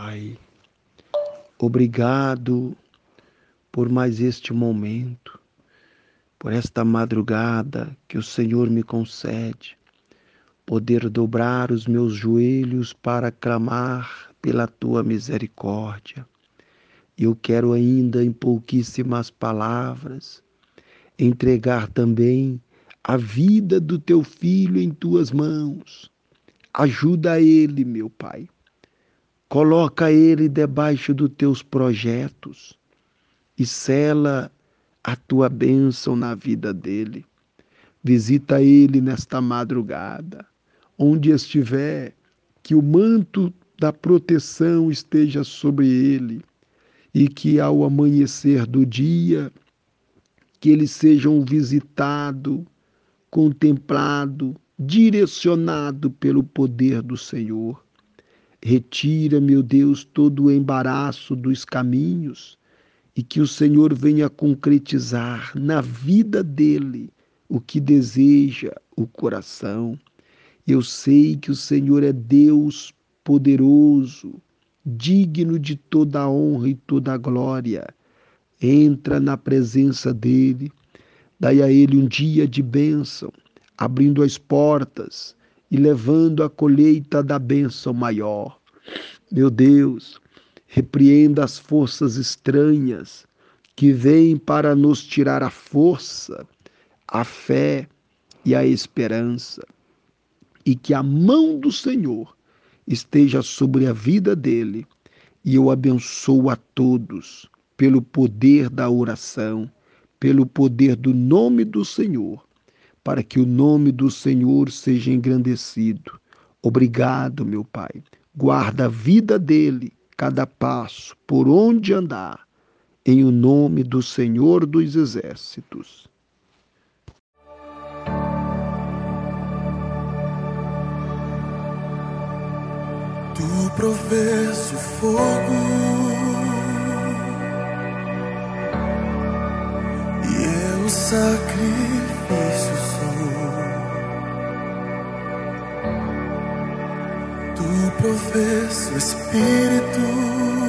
Pai, obrigado por mais este momento, por esta madrugada que o Senhor me concede, poder dobrar os meus joelhos para clamar pela tua misericórdia. Eu quero ainda, em pouquíssimas palavras, entregar também a vida do teu filho em tuas mãos. Ajuda ele, meu Pai Coloca ele debaixo dos teus projetos e sela a tua bênção na vida dele. Visita ele nesta madrugada, onde estiver, que o manto da proteção esteja sobre ele e que ao amanhecer do dia que eles sejam visitado, contemplado, direcionado pelo poder do Senhor Retira, meu Deus, todo o embaraço dos caminhos e que o Senhor venha concretizar na vida dele o que deseja o coração. Eu sei que o Senhor é Deus poderoso, digno de toda a honra e toda a glória. Entra na presença dele, dai a ele um dia de bênção, abrindo as portas e levando a colheita da bênção maior. Meu Deus, repreenda as forças estranhas que vêm para nos tirar a força, a fé e a esperança. E que a mão do Senhor esteja sobre a vida dele. E eu abençoo a todos pelo poder da oração, pelo poder do nome do Senhor para que o nome do Senhor seja engrandecido. Obrigado, meu Pai. Guarda a vida dele, cada passo, por onde andar, em o nome do Senhor dos Exércitos. Tu provês o fogo e eu sacrifício tu mover seu espírito.